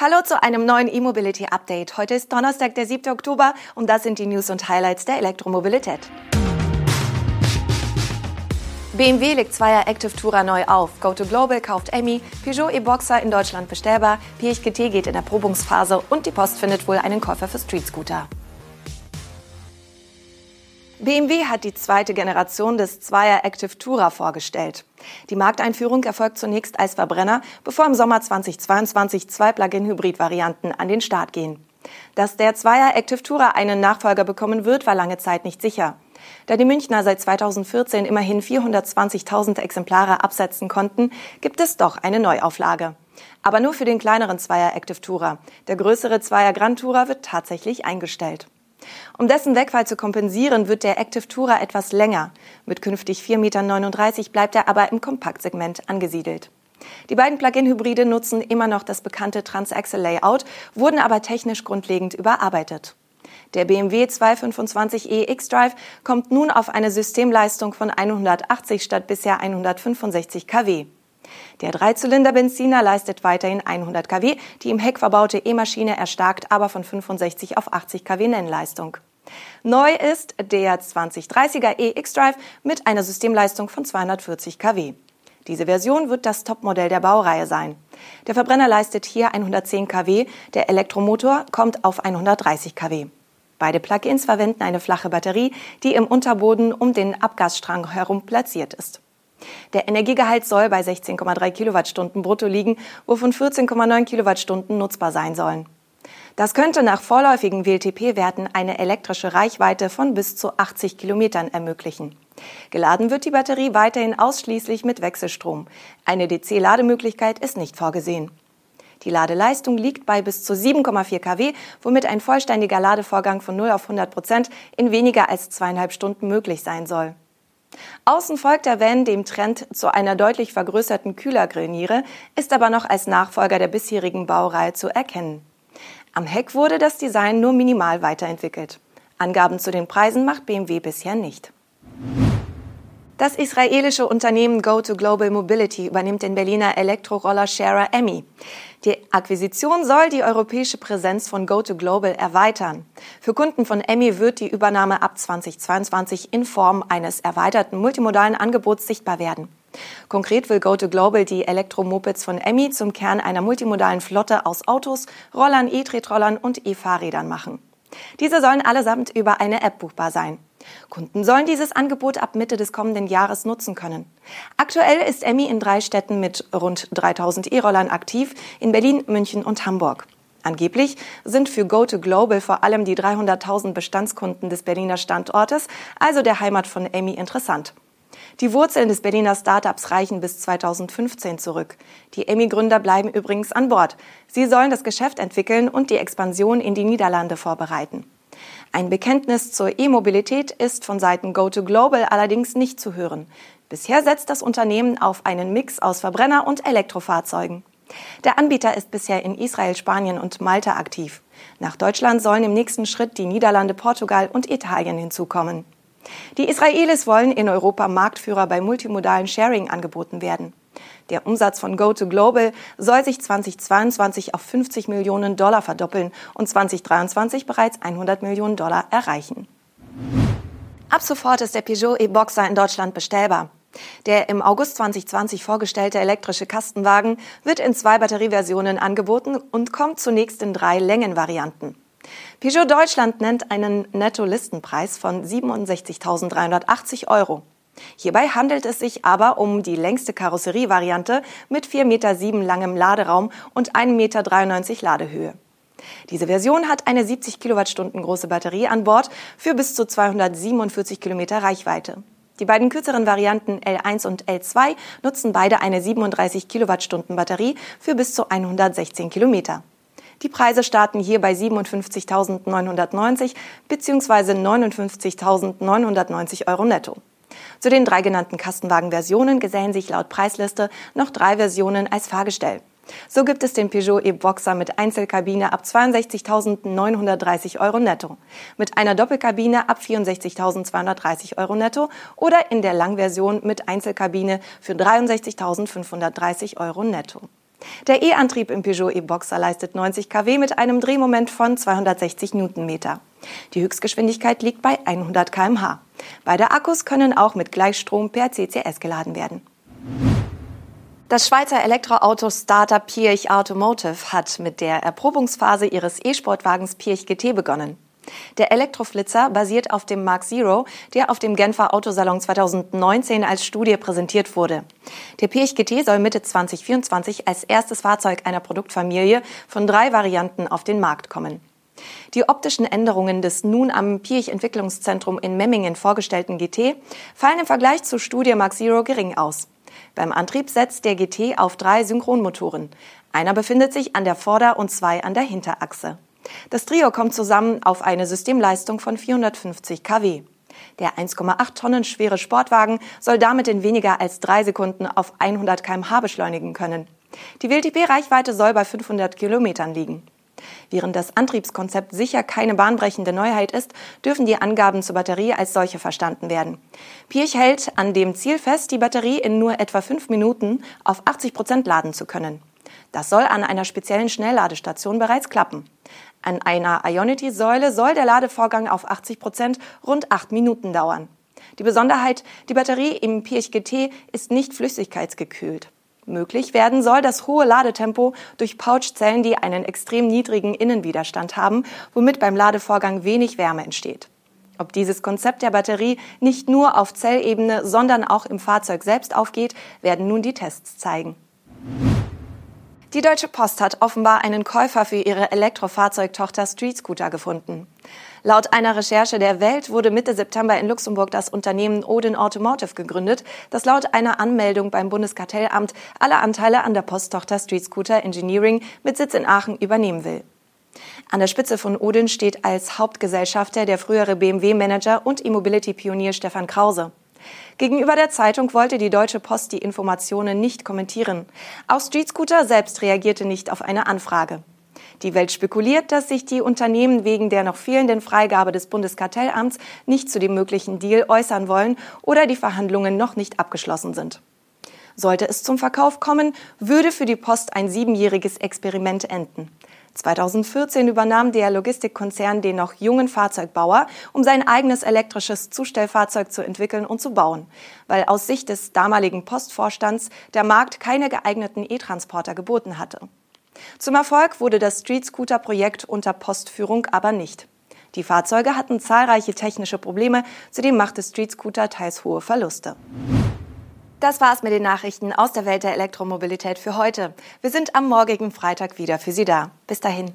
Hallo zu einem neuen E-Mobility Update. Heute ist Donnerstag, der 7. Oktober und das sind die News und Highlights der Elektromobilität. BMW legt Zweier Active Tourer neu auf. Go2 Global kauft Emmy, Peugeot e-Boxer in Deutschland bestellbar, PHGT geht in der Probungsphase und die Post findet wohl einen Käufer für Street Scooter. BMW hat die zweite Generation des Zweier Active Tourer vorgestellt. Die Markteinführung erfolgt zunächst als Verbrenner, bevor im Sommer 2022 zwei Plug-in-Hybrid-Varianten an den Start gehen. Dass der Zweier Active Tourer einen Nachfolger bekommen wird, war lange Zeit nicht sicher. Da die Münchner seit 2014 immerhin 420.000 Exemplare absetzen konnten, gibt es doch eine Neuauflage. Aber nur für den kleineren Zweier Active Tourer. Der größere Zweier Grand Tourer wird tatsächlich eingestellt. Um dessen Wegfall zu kompensieren, wird der Active Tourer etwas länger. Mit künftig 4,39 Meter bleibt er aber im Kompaktsegment angesiedelt. Die beiden Plug-in-Hybride nutzen immer noch das bekannte Transaxle-Layout, wurden aber technisch grundlegend überarbeitet. Der BMW 225e X-Drive kommt nun auf eine Systemleistung von 180 statt bisher 165 kW. Der Dreizylinder-Benziner leistet weiterhin 100 kW, die im Heck verbaute E-Maschine erstarkt aber von 65 auf 80 kW Nennleistung. Neu ist der 2030er e-X-Drive mit einer Systemleistung von 240 kW. Diese Version wird das Topmodell der Baureihe sein. Der Verbrenner leistet hier 110 kW, der Elektromotor kommt auf 130 kW. Beide Plugins verwenden eine flache Batterie, die im Unterboden um den Abgasstrang herum platziert ist. Der Energiegehalt soll bei 16,3 Kilowattstunden brutto liegen, wovon 14,9 Kilowattstunden nutzbar sein sollen. Das könnte nach vorläufigen WLTP-Werten eine elektrische Reichweite von bis zu 80 Kilometern ermöglichen. Geladen wird die Batterie weiterhin ausschließlich mit Wechselstrom. Eine DC-Lademöglichkeit ist nicht vorgesehen. Die Ladeleistung liegt bei bis zu 7,4 kW, womit ein vollständiger Ladevorgang von 0 auf 100 Prozent in weniger als zweieinhalb Stunden möglich sein soll. Außen folgt der Van dem Trend zu einer deutlich vergrößerten Kühlergrillniere, ist aber noch als Nachfolger der bisherigen Baureihe zu erkennen. Am Heck wurde das Design nur minimal weiterentwickelt. Angaben zu den Preisen macht BMW bisher nicht. Das israelische Unternehmen Go2 Global Mobility übernimmt den Berliner Elektroroller-Sharer Emmy. Die Akquisition soll die europäische Präsenz von Go2 Global erweitern. Für Kunden von Emmy wird die Übernahme ab 2022 in Form eines erweiterten multimodalen Angebots sichtbar werden. Konkret will Go2 Global die Elektromopeds von Emmy zum Kern einer multimodalen Flotte aus Autos, Rollern, E-Tretrollern und E-Fahrrädern machen. Diese sollen allesamt über eine App buchbar sein. Kunden sollen dieses Angebot ab Mitte des kommenden Jahres nutzen können. Aktuell ist Emmy in drei Städten mit rund 3000 E-Rollern aktiv, in Berlin, München und Hamburg. Angeblich sind für Go2 Global vor allem die 300.000 Bestandskunden des Berliner Standortes, also der Heimat von Emmy, interessant. Die Wurzeln des Berliner Startups reichen bis 2015 zurück. Die Emmy-Gründer bleiben übrigens an Bord. Sie sollen das Geschäft entwickeln und die Expansion in die Niederlande vorbereiten. Ein Bekenntnis zur E-Mobilität ist von Seiten Go2Global allerdings nicht zu hören. Bisher setzt das Unternehmen auf einen Mix aus Verbrenner- und Elektrofahrzeugen. Der Anbieter ist bisher in Israel, Spanien und Malta aktiv. Nach Deutschland sollen im nächsten Schritt die Niederlande, Portugal und Italien hinzukommen. Die Israelis wollen in Europa Marktführer bei multimodalen Sharing-Angeboten werden. Der Umsatz von Go2Global soll sich 2022 auf 50 Millionen Dollar verdoppeln und 2023 bereits 100 Millionen Dollar erreichen. Ab sofort ist der Peugeot e-Boxer in Deutschland bestellbar. Der im August 2020 vorgestellte elektrische Kastenwagen wird in zwei Batterieversionen angeboten und kommt zunächst in drei Längenvarianten. Peugeot Deutschland nennt einen Netto-Listenpreis von 67.380 Euro. Hierbei handelt es sich aber um die längste Karosserievariante mit 4,7 Meter langem Laderaum und 1,93 Meter Ladehöhe. Diese Version hat eine 70 Kilowattstunden große Batterie an Bord für bis zu 247 Kilometer Reichweite. Die beiden kürzeren Varianten L1 und L2 nutzen beide eine 37 Kilowattstunden Batterie für bis zu 116 Kilometer. Die Preise starten hier bei 57.990 bzw. 59.990 Euro netto. Zu den drei genannten Kastenwagen-Versionen gesellen sich laut Preisliste noch drei Versionen als Fahrgestell. So gibt es den Peugeot e-Boxer mit Einzelkabine ab 62.930 Euro netto, mit einer Doppelkabine ab 64.230 Euro netto oder in der Langversion mit Einzelkabine für 63.530 Euro netto. Der E-Antrieb im Peugeot e-Boxer leistet 90 kW mit einem Drehmoment von 260 Newtonmeter. Die Höchstgeschwindigkeit liegt bei 100 km/h. Beide Akkus können auch mit Gleichstrom per CCS geladen werden. Das Schweizer Elektroauto-Startup Pirch Automotive hat mit der Erprobungsphase ihres E-Sportwagens Pirch GT begonnen. Der Elektroflitzer basiert auf dem Mark Zero, der auf dem Genfer Autosalon 2019 als Studie präsentiert wurde. Der Pirch GT soll Mitte 2024 als erstes Fahrzeug einer Produktfamilie von drei Varianten auf den Markt kommen. Die optischen Änderungen des nun am Pirch Entwicklungszentrum in Memmingen vorgestellten GT fallen im Vergleich zur Studie Mark Zero gering aus. Beim Antrieb setzt der GT auf drei Synchronmotoren. Einer befindet sich an der Vorder- und zwei an der Hinterachse. Das Trio kommt zusammen auf eine Systemleistung von 450 kW. Der 1,8 Tonnen schwere Sportwagen soll damit in weniger als drei Sekunden auf 100 km/h beschleunigen können. Die WLTP-Reichweite soll bei 500 Kilometern liegen. Während das Antriebskonzept sicher keine bahnbrechende Neuheit ist, dürfen die Angaben zur Batterie als solche verstanden werden. Pirch hält an dem Ziel fest, die Batterie in nur etwa fünf Minuten auf 80 Prozent laden zu können. Das soll an einer speziellen Schnellladestation bereits klappen. An einer Ionity-Säule soll der Ladevorgang auf 80 Prozent rund acht Minuten dauern. Die Besonderheit, die Batterie im Pirch GT ist nicht flüssigkeitsgekühlt. Möglich werden soll das hohe Ladetempo durch Pouchzellen, die einen extrem niedrigen Innenwiderstand haben, womit beim Ladevorgang wenig Wärme entsteht. Ob dieses Konzept der Batterie nicht nur auf Zellebene, sondern auch im Fahrzeug selbst aufgeht, werden nun die Tests zeigen. Die Deutsche Post hat offenbar einen Käufer für ihre Elektrofahrzeugtochter Street Scooter gefunden. Laut einer Recherche der Welt wurde Mitte September in Luxemburg das Unternehmen Odin Automotive gegründet, das laut einer Anmeldung beim Bundeskartellamt alle Anteile an der Posttochter Street Scooter Engineering mit Sitz in Aachen übernehmen will. An der Spitze von Odin steht als Hauptgesellschafter der frühere BMW-Manager und E-Mobility-Pionier Stefan Krause. Gegenüber der Zeitung wollte die Deutsche Post die Informationen nicht kommentieren. Auch Street Scooter selbst reagierte nicht auf eine Anfrage. Die Welt spekuliert, dass sich die Unternehmen wegen der noch fehlenden Freigabe des Bundeskartellamts nicht zu dem möglichen Deal äußern wollen oder die Verhandlungen noch nicht abgeschlossen sind. Sollte es zum Verkauf kommen, würde für die Post ein siebenjähriges Experiment enden. 2014 übernahm der Logistikkonzern den noch jungen Fahrzeugbauer, um sein eigenes elektrisches Zustellfahrzeug zu entwickeln und zu bauen, weil aus Sicht des damaligen Postvorstands der Markt keine geeigneten E-Transporter geboten hatte. Zum Erfolg wurde das Street Scooter Projekt unter Postführung aber nicht. Die Fahrzeuge hatten zahlreiche technische Probleme, zudem machte Street Scooter teils hohe Verluste. Das war's mit den Nachrichten aus der Welt der Elektromobilität für heute. Wir sind am morgigen Freitag wieder für Sie da. Bis dahin.